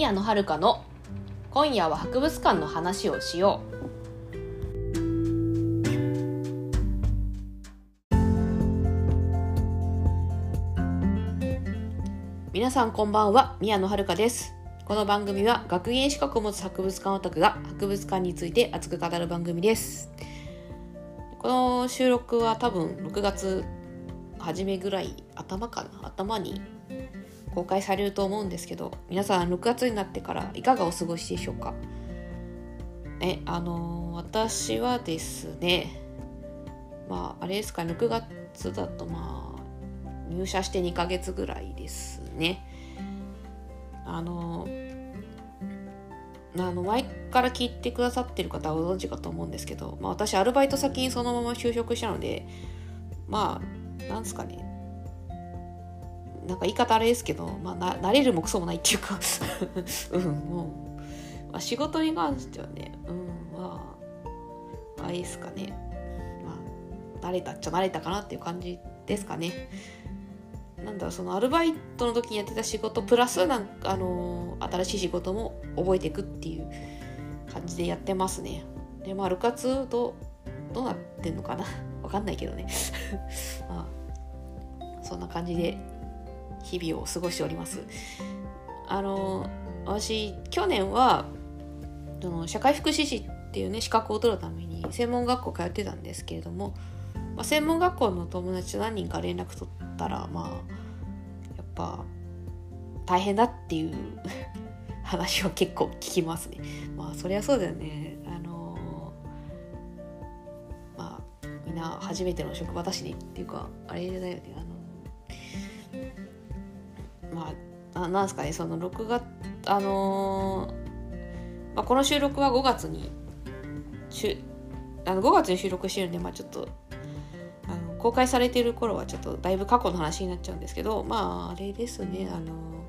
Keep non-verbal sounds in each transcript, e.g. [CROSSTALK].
宮野遥の今夜は博物館の話をしよう。皆さんこんばんは宮野遥です。この番組は学芸資格を持つ博物館オタクが博物館について熱く語る番組です。この収録は多分6月初めぐらい頭かな？頭に公開されると思うんですけど皆さん6月になってからいかがお過ごしでしょうか？えあのー、私はですねまああれですか6月だとまあ入社して2ヶ月ぐらいですね。あのーあの前から聞いてくださってる方はご存知かと思うんですけど、まあ、私アルバイト先にそのまま就職したのでまあなんですかねなんか言い方あれですけど、まあ、な慣れるもクソもないっていうか [LAUGHS] うんもう、まあ、仕事に関してはねうんまああれですかね。まあ慣れたっちゃ慣れたかなっていう感じですかね。なんだろうそのアルバイトの時にやってた仕事プラスなんかあのー、新しい仕事も覚えていくっていう感じでやってますね。でまあ6月どどうなってんのかな。わかんないけどね。[LAUGHS] まあそんな感じで日々を過ごしております。あの私去年はその社会福祉士っていうね資格を取るために専門学校通ってたんですけれども、まあ、専門学校の友達と何人か連絡取ったらまあやっぱ大変だっていう [LAUGHS] 話は結構聞きますね。まあそりゃそうだよね。あのまあみんな初めての職場だしねっていうかあれだよね。あのあなんですかねその6月あのー、まあ、この収録は5月にしあの5月に収録してるんでまあちょっとあの公開されてる頃はちょっとだいぶ過去の話になっちゃうんですけどまああれですねあの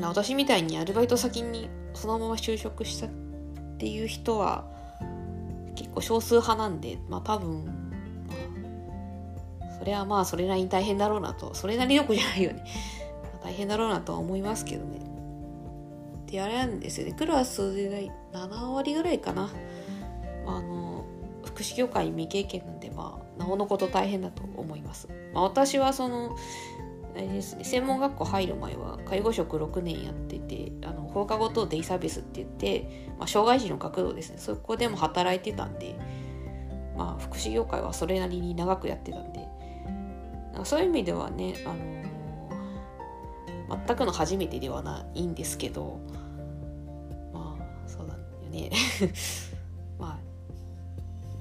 私みたいにアルバイト先にそのまま就職したっていう人は結構少数派なんでまあ多分それはまあそれなりに大変だろうなとそれなりよくじゃないよね。大変だろうなとは思いますけどね。であれなんですよね。クラスで7割ぐらいかな、まあ、あの福祉業界未経験なんでまあなおのこと大変だと思います、まあ、私はそのあれですね専門学校入る前は介護職6年やっててあの放課後等デイサービスって言って、まあ、障害児の学童ですね。そこでも働いてたんでまあ福祉業界はそれなりに長くやってたんでそういう意味ではね、あの、全くの初めてではないんですけどまあそうだよね。[LAUGHS] まあ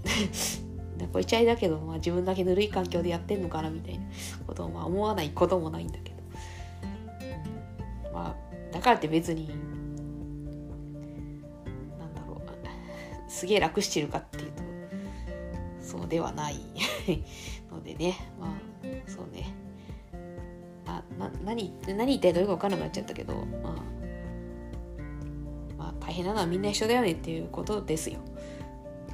[LAUGHS] これちゃいだけど、まあ、自分だけぬるい環境でやってんのかなみたいなことをまあ思わないこともないんだけど、まあだからって別になんだろう。すげえ楽してるかっていうとそうではないのでね。まあそうね。あな何何言ってどれか分からなくなっちゃったけど、まあ、まあ大変なのはみんな一緒だよねっていうことですよ。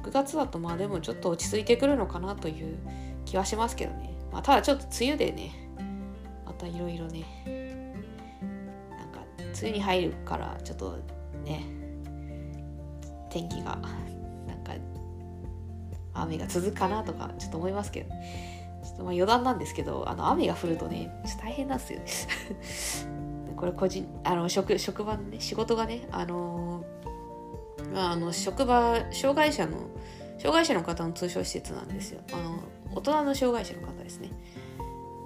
6月だとまあでもちょっと落ち着いてくるのかなという気はしますけどね、まあ、ただちょっと梅雨でねまたいろいろねなんか梅雨に入るからちょっとね天気がなんか雨が続くかなとかちょっと思いますけど。ちょっとまあ余談なんですけどあの雨が降るとね大変なんですよね。[LAUGHS] これ個人あの職職場のね仕事がねあのまあ、あの職場障害者の障害者の方の通所施設なんですよ。あの大人の障害者の方ですね。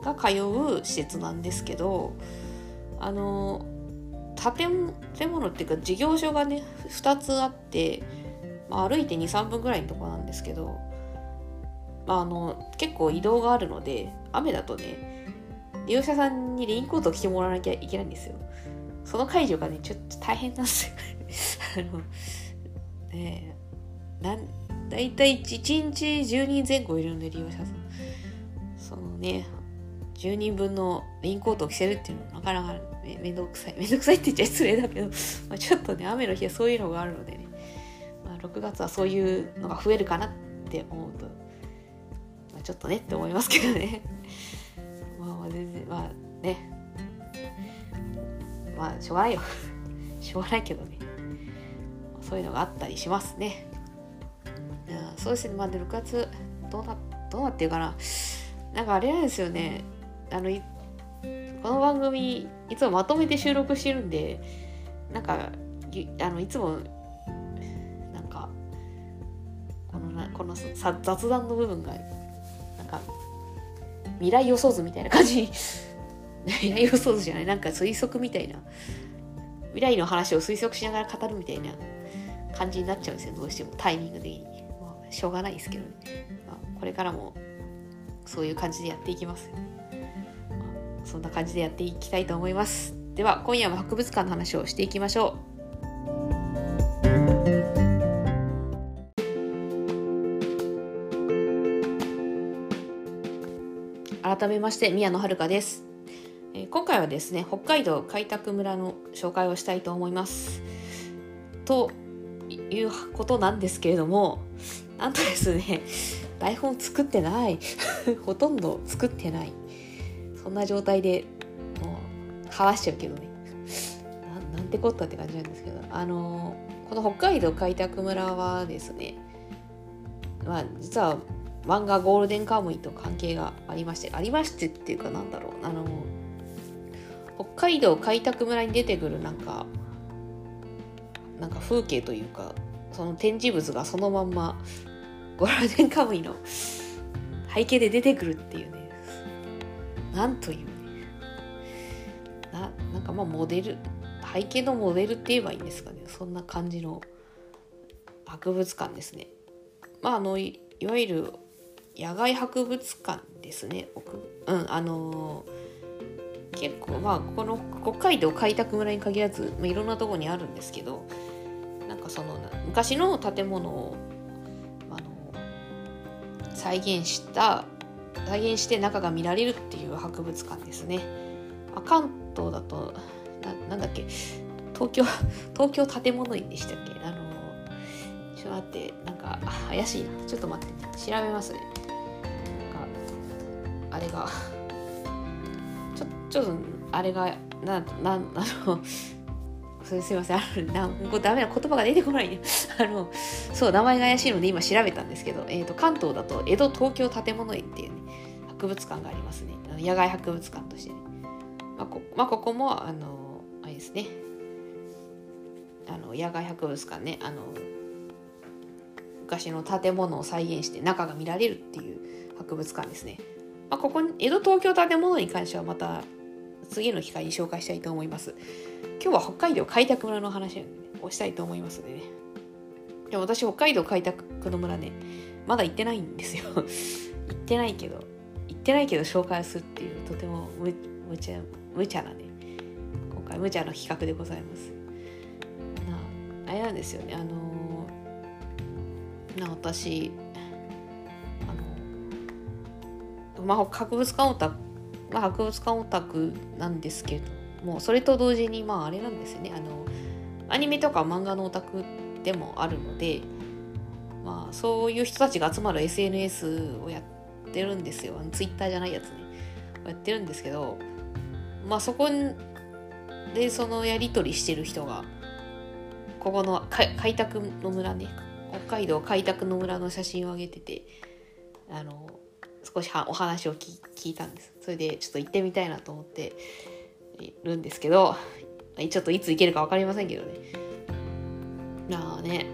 が通う施設なんですけどあの建物っていうか事業所がね2つあって、まあ、歩いて23分ぐらいのとこなんですけどあ、の結構移動があるので雨だとね利用者さんにレインコートを着てもらわなきゃいけないんですよ。その解除がねちょっと大変なんですよ。[LAUGHS] あのねなん大体 1, 日10人前後いるんで利用者さん。そのね10人分のレインコートを着せるっていうのはなかなかめめんどくさい。めんどくさいって言っちゃ失礼だけど、まあ、ちょっとね雨の日はそういうのがあるのでね、まあ、6月はそういうのが増えるかなって思うとちょっとねって思いますけどね。[LAUGHS] まあ全然まあね。まあしょうがないよ。[LAUGHS] しょうがないけどね。そういうのがあったりしますね。そうですね。まあで6月どうなどうなってるかな。なんかあれなんですよね。あのこの番組いつもまとめて収録してるんでなんかあのいつもなんかこのなこの雑談の部分が未来予想図みたいな感じ。未来予想図じゃない。なんか推測みたいな。未来の話を推測しながら語るみたいな感じになっちゃうんですよ。どうしても。タイミング的に、まあ、しょうがないですけどね、まあ、これからもそういう感じでやっていきます、まあ、そんな感じでやっていきたいと思います。では今夜も博物館の話をしていきましょう。改めまして宮野遥です、え、今回はですね北海道開拓村の紹介をしたいと思います。ということなんですけれどもなんとですね台本作ってない。[LAUGHS] ほとんど作ってない。そんな状態でもう話しちゃうけどね。ななんてこったって感じなんですけどあのこの北海道開拓村はですねまあ実は漫画ゴールデンカムイと関係がありましてありましてっていうかなんだろう。あの北海道開拓村に出てくるなんかなんか風景というかその展示物がそのまんまゴールデンカムイの背景で出てくるっていうね。なんというね。ななんかまあモデル背景のモデルって言えばいいんですかね。そんな感じの博物館ですね。まああのいわゆる野外博物館ですねうんあのー、結構まあこの北海道開拓村に限らず、まあ、いろんなとこにあるんですけどなんかその昔の建物をあの再現した再現して中が見られるっていう博物館ですね。あ関東だとなんだっけ東京 [LAUGHS] 東京建物院でしたっけ？あのちょっと待ってなんか怪しいなちょっと待って調べますね。れが。ちょちょっとあれがななあのそれすいませんあのなこダメな言葉が出てこないね。あのそう名前が怪しいので今調べたんですけど、えーと、関東だと江戸東京建物園っていうね博物館がありますね。野外博物館としてね、まあこまあ、ここもあのあれですね。あの野外博物館ね。あの昔の建物を再現して中が見られるっていう博物館ですね。まあ、ここに江戸東京建物に関してはまた次の機会に紹介したいと思います。今日は北海道開拓村の話をしたいと思いますのでね。でも私北海道開拓の村ね、まだ行ってないんですよ。[LAUGHS] 行ってないけど、行ってないけど紹介するっていうとても無無茶無茶なね、今回無茶な企画でございます。なあれなんですよね、あのー、な私、まあ、博物館オタク、まあ、博物館オタクなんですけどもそれと同時にまああれなんですよね。あのアニメとか漫画のオタクでもあるので、まあ、そういう人たちが集まる SNS をやってるんですよ。ツイッターじゃないやつね。やってるんですけどまあそこでそのやり取りしてる人がここの開拓の村ね。北海道開拓の村の写真を上げててあの少しお話を聞いたんです。それでちょっと行ってみたいなと思っているんですけどちょっといつ行けるか分かりませんけどね。ああね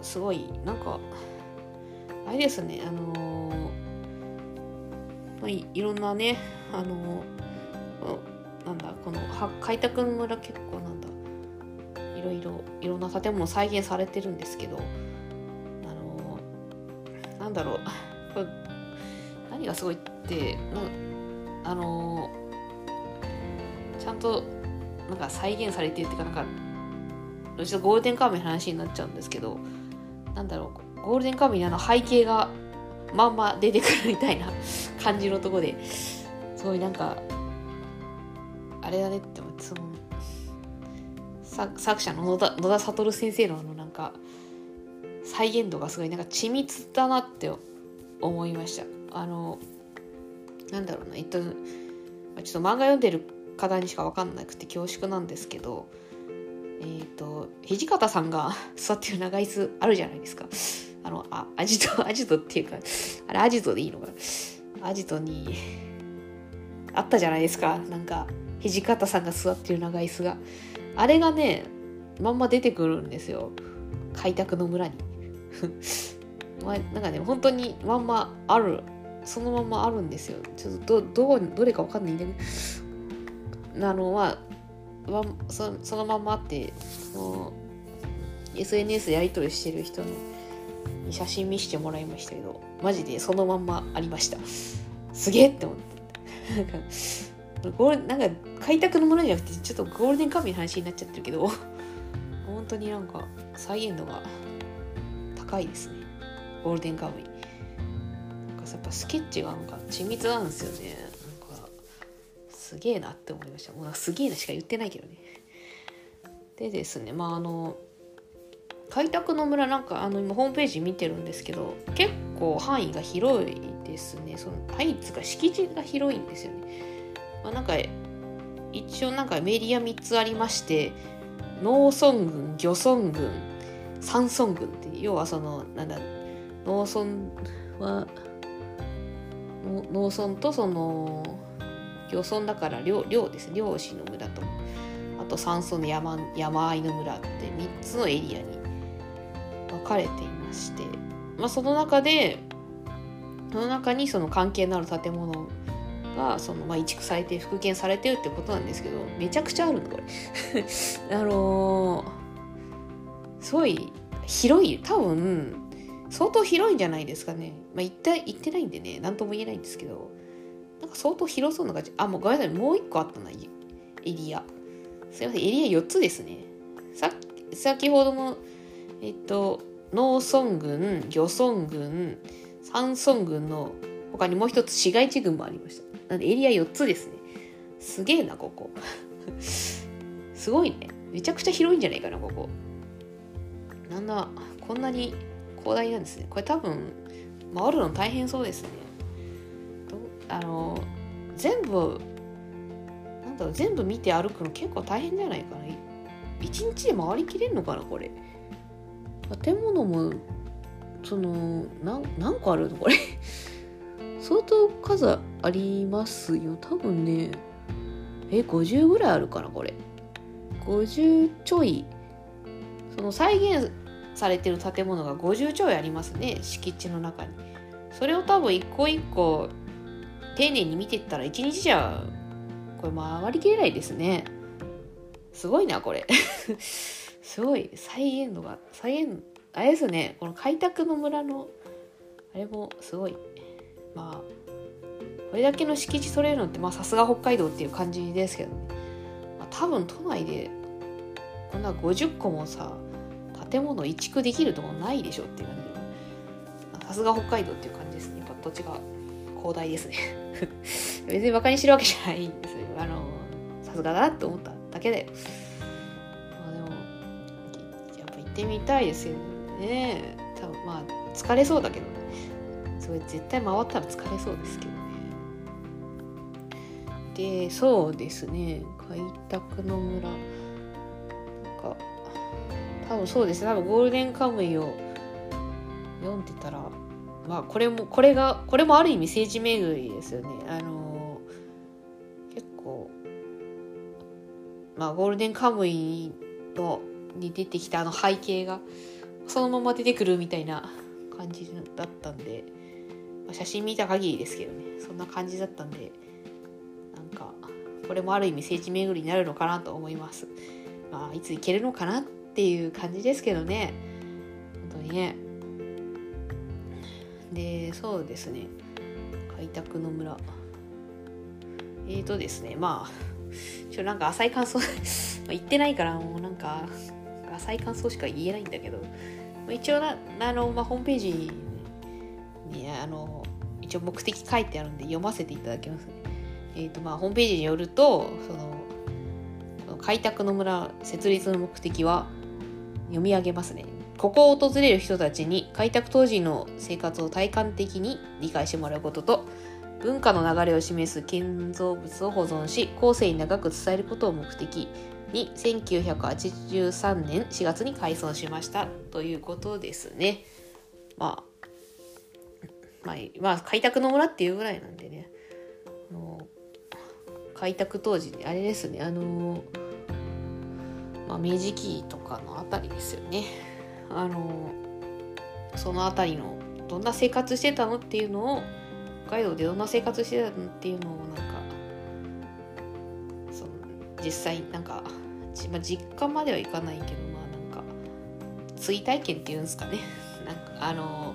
すごいなんかあれですねあのー、まあ、いろんなねあのー、なんだこの開拓村結構なんだいろいろいろんな建物再現されてるんですけどあのー、なんだろう。何がすごいってあのちゃんとなんか再現されてるっていうかなんかちょっとゴールデンカムイの話になっちゃうんですけどなんだろうゴールデンカムイのあの背景がまんま出てくるみたいな感じのとこですごいなんかあれだねって思ってその作者の野田野田悟先生のあのなんか再現度がすごいなんか緻密だなって思いました。あのなんだろうなえっとちょっと漫画読んでる方にしか分かんなくて恐縮なんですけどえっ、ー、と土方さんが [LAUGHS] 座ってる長椅子あるじゃないですか。あのあアジトアジトっていうかあれアジトでいいのかな。アジトにあったじゃないですか。なんか土方さんが座ってる長椅子が。あれがねまんま出てくるんですよ。開拓の村に。[LAUGHS] まあ、なんかね本当にまんまあるそのままあるんですよ。ちょっとどどどれかわかんないんだけど。あのまあそそのままあってその SNS やり取りしてる人の写真見せてもらいましたけどマジでそのまんまありました。すげえって思って。なんかゴールなんか開拓のものじゃなくてちょっとゴールデンカムイの話になっちゃってるけど本当になんか再現度が高いですね。ゴールデンカムイ。やっぱスケッチがなんか緻密なんですよね。なんかすげえなって思いました。もうすげえなしか言ってないけどね。でですねまああの開拓の村なんかあの今ホームページ見てるんですけど結構範囲が広いですね。その範囲つか敷地が広いんですよね。まあ、なんか一応なんかメディア3つありまして農村軍漁村軍山村軍って要はそのなんだ農村は農村とその漁村だから漁漁ですね漁師の村とあと山村の山山あいの村って3つのエリアに分かれていまして、まあ、その中でその中にその関係のある建物がその、まあ、移築されて復元されてるってことなんですけどめちゃくちゃあるのこれ。あのー、すごい広い多分相当広いんじゃないですかね。まあ行った行ってないんでね。何とも言えないんですけど。なんか相当広そうな感じ。あもうごめんなさい。もう一個あったなエリア。すいません。エリア4つですね。さ先ほどのえっと農村軍漁村軍山村軍の他にもう一つ市街地軍もありました。なんでエリア4つですね。すげえな、ここ。すごいね。めちゃくちゃ広いんじゃないかな、ここ。なんだ、こんなに広大なんですね。これ多分、回るの大変そうですね。あの、全部、なんだろう、全部見て歩くの結構大変じゃないかな。一日で回りきれんのかな、これ。建物も、その、何何個あるのこれ相当数ありますよ多分ねえ50ぐらいあるかなこれ50ちょいその再現されてる建物が50ちょいありますね敷地の中に。それを多分一個一個丁寧に見てったら一日じゃこれ回りきれないですね。すごいなこれ。[LAUGHS] すごい。再現度が再現あれですね。この開拓の村のあれもすごい。まあこれだけの敷地取れるのってまあさすが北海道っていう感じですけどね、まあ、多分都内でこんな50個もさ建物移築できるとこないでしょっていう感じ。さすが北海道っていう感じですね。やっぱ土地が広大ですね。[LAUGHS] 別にバカにしてるわけじゃないんですよ。あのさすがだなって思っただけで。まあでもやっぱ行ってみたいですよね。多分まあ疲れそうだけどね。それ絶対回ったら疲れそうですけどね。でそうですね。開拓の村。なんか多分そうですね。多分ゴールデンカムイを読んでたらまあこれもこれがこれもある意味政治巡りですよね。あの結構まあゴールデンカムイのに出てきたあの背景がそのまま出てくるみたいな感じだったんでまあ、写真見た限りですけどね。そんな感じだったんでなんかこれもある意味聖地巡りになるのかなと思います。まあいつ行けるのかなってていう感じですけどね。本当にね。でそうですね。開拓の村。えーとですねまあちょなんか浅い感想言ってないからもうなんか浅い感想しか言えないんだけど。一応なあの、まあ、ホームページにあの一応目的書いてあるんで読ませていただきます。えーとまあ、ホームページによるとその開拓の村設立の目的は読み上げますね。ここを訪れる人たちに開拓当時の生活を体感的に理解してもらうことと文化の流れを示す建造物を保存し後世に長く伝えることを目的に1983年4月に改装しましたということですね。まあ、まあ、まあ、開拓の村っていうぐらいなんでね、あの開拓当時、あれですね、あの、まあ、明治期とかのあたりですよね。あの、そのあたりの、どんな生活してたのっていうのを、北海道でどんな生活してたのっていうのを、なんか、その実際、なんか、まあ、実家まではいかないけど、まあなんか、追体験っていうんですかね。[LAUGHS] なんか、あの、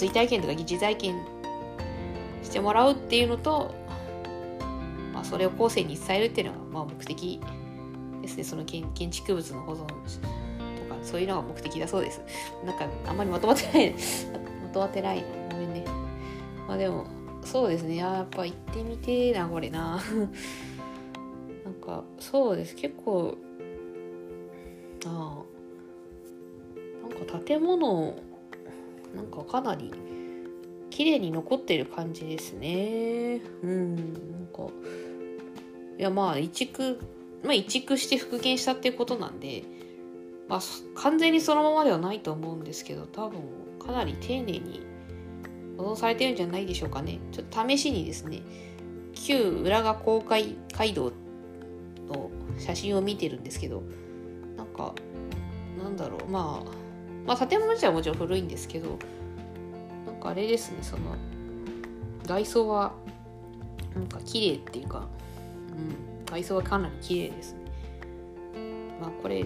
追体験とか疑似体験してもらうっていうのと、まあ、それを後世に伝えるっていうのが、まあ、目的ですね。その建築物の保存とか、そういうのが目的だそうです。なんか、あんまりまとまってない。[LAUGHS] まとまってない。ごめんね。まあでも、そうですね。やっぱ行ってみてえな、これな。[LAUGHS] なんか、そうです。結構、ああ、なんか建物、なんかかなり綺麗に残ってる感じですね。うん、なんか、いやまあ、移築、まあ移築して復元したっていうことなんで、まあ完全にそのままではないと思うんですけど、多分かなり丁寧に保存されてるんじゃないでしょうかね。ちょっと試しにですね、旧浦賀公会街道の写真を見てるんですけど、なんか、なんだろう、まあ、まあ、建物自体はもちろん古いんですけどなんかあれですねその外装はなんか綺麗っていうか、うん、外装はかなり綺麗ですね。まあこれ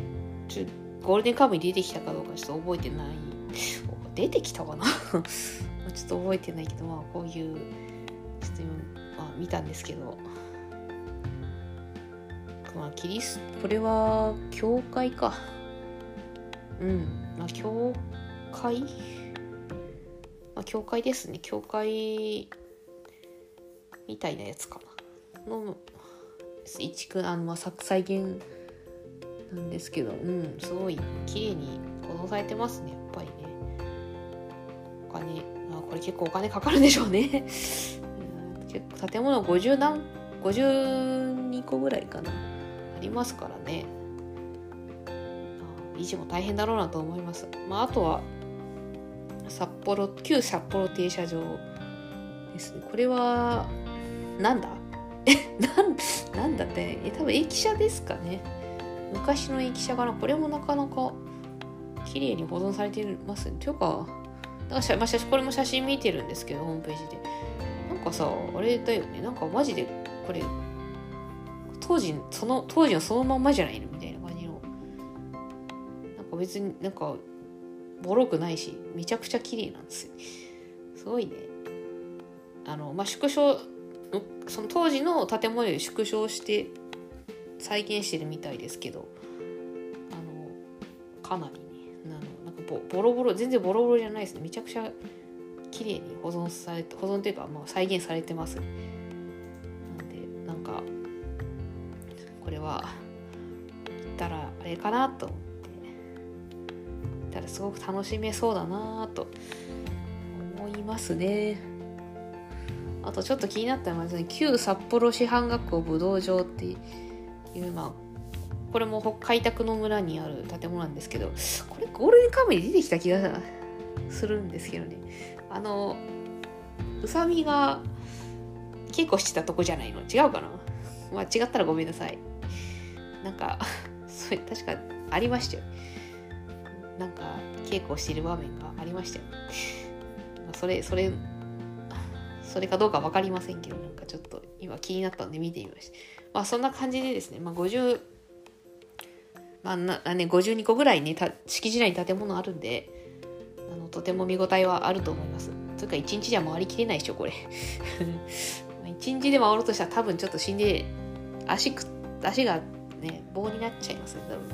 ちょゴールデンカムに出てきたかどうかちょっと覚えてない。出てきたかな？[LAUGHS] ちょっと覚えてないけどまあこういうちょっと今、まあ、見たんですけど。まあキリスこれは教会か。うん。まあ教会？まあ教会ですね。教会みたいなやつかな。の一区あの、ま、再現なんですけどうんすごい綺麗に保存されてますねやっぱりねお金あこれ結構お金かかるんでしょうね [LAUGHS] 結構建物50何52個ぐらいかなありますからね維持も大変だろうなと思います。まあ、あとは札幌旧札幌停車場ですね。これはなんだ？えなんなんだってえ多分駅舎ですかね。昔の駅舎かな。これもなかなか綺麗に保存されてますね。というか、だかまあ、これも写真見てるんですけど、ホームページで。なんかさ、あれだよね。なんかマジでこれ、当時、その、当時のそのまんまじゃないの？みたいな感じのなん。か別になんかボロくないしめちゃくちゃ綺麗なんですよすごいねあのまあ縮小その当時の建物より縮小して再現してるみたいですけどあのかなりねなんかボボロボロ全然ボロボロじゃないですね。めちゃくちゃ綺麗に保存されて保存というか、まあ、再現されてます。なんでなんかこれは言ったらあれかなと思って。たらすごく楽しめそうだなと思いますね。あとちょっと気になったのはですね、旧札幌師範学校武道場っていう、まあ、これも開拓の村にある建物なんですけど、これゴールデンカムイ出てきた気がするんですけどね。あの、宇佐美が稽古してたとこじゃないの？違うかな？まあ違ったらごめんなさい。なんか、[LAUGHS] それ確かありましたよ。なんか稽古してる場面がありましたよ、それそれそれかどうか分かりませんけどなんかちょっと今気になったんで見てみました。まあそんな感じでですね、まあ、50まあなね、52個ぐらいね敷地内に建物あるんであのとても見応えはあると思います。というか1日じゃ回りきれないでしょこれ。[LAUGHS] 1日で回ろうとしたら多分ちょっと死んで足く足がね棒になっちゃいますね多分。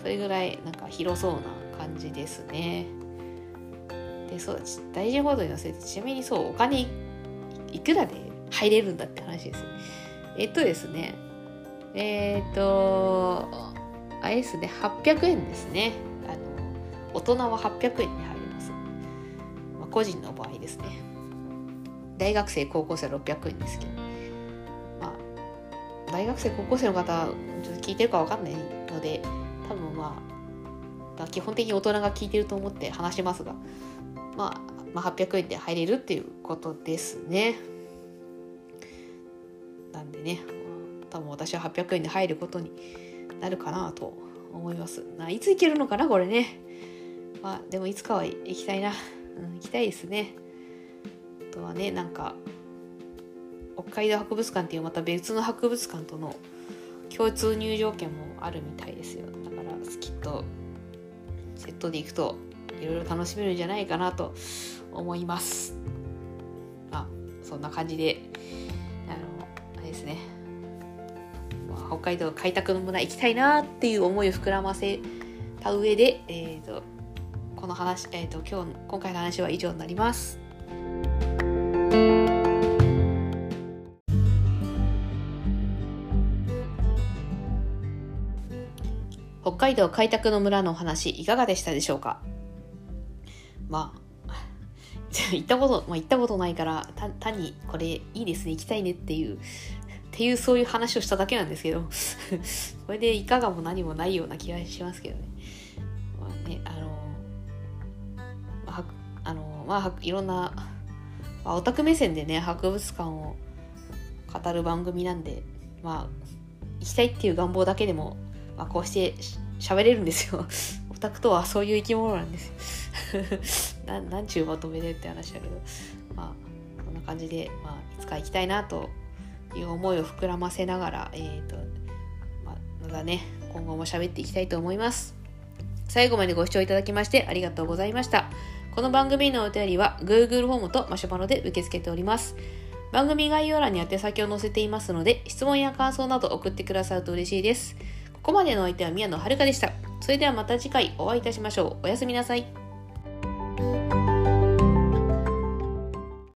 それぐらいなんか広そうな感じですね。で、そう、大事なことに忘れて、ちなみにそう、お金いくらで入れるんだって話です。えっとですね、えー、っと、あれですね、800円ですね。あの、大人は800円で入ります。まあ、個人の場合ですね。大学生高校生600円ですけど、まあ、大学生高校生の方ちょっと聞いてるか分かんないので多分まあ基本的に大人が聞いてると思って話しますが、まあ、まあ800円で入れるっていうことですね。なんでね多分私は800円で入ることになるかなと思います。いつ行けるのかなこれね。まあでもいつかは行きたいな、うん、行きたいですね。あとはねなんか北海道博物館っていうまた別の博物館との共通入場券もあるみたいですよ。だからきっとセットで行くといろいろ楽しめるんじゃないかなと思います。あそんな感じであのあれですね、まあ、北海道開拓の村行きたいなっていう思いを膨らませた上で、えーと、この話、えーと、今日今回の話は以上になります。北海道開拓の村の話いかがでしたでしょうか？まあ [LAUGHS] 行ったこと、まあ、行ったことないから単にこれいいですね行きたいねっていうっていうそういう話をしただけなんですけど [LAUGHS] これでいかがも何もないような気がしますけどね。まあね、あの、まあ、あの、まあ、いろんな、まあ、オタク目線でね、博物館を語る番組なんで、まあ、行きたいっていう願望だけでも、まあ、こうして喋れるんですよ。[LAUGHS] オタクとはそういう生き物なんですななんちゅうまとめでって話だけど、まあ、こんな感じで、まあ、いつか行きたいなという思いを膨らませながら、えーとまあ、ね今後も喋っていきたいと思います。最後までご視聴いただきましてありがとうございました。この番組のお便りは Google フォームとマシュマロで受け付けております。番組概要欄に宛先を載せていますので質問や感想など送ってくださると嬉しいです。ここまでのお相手は宮野遥でした。それではまた次回お会いいたしましょう。おやすみなさい。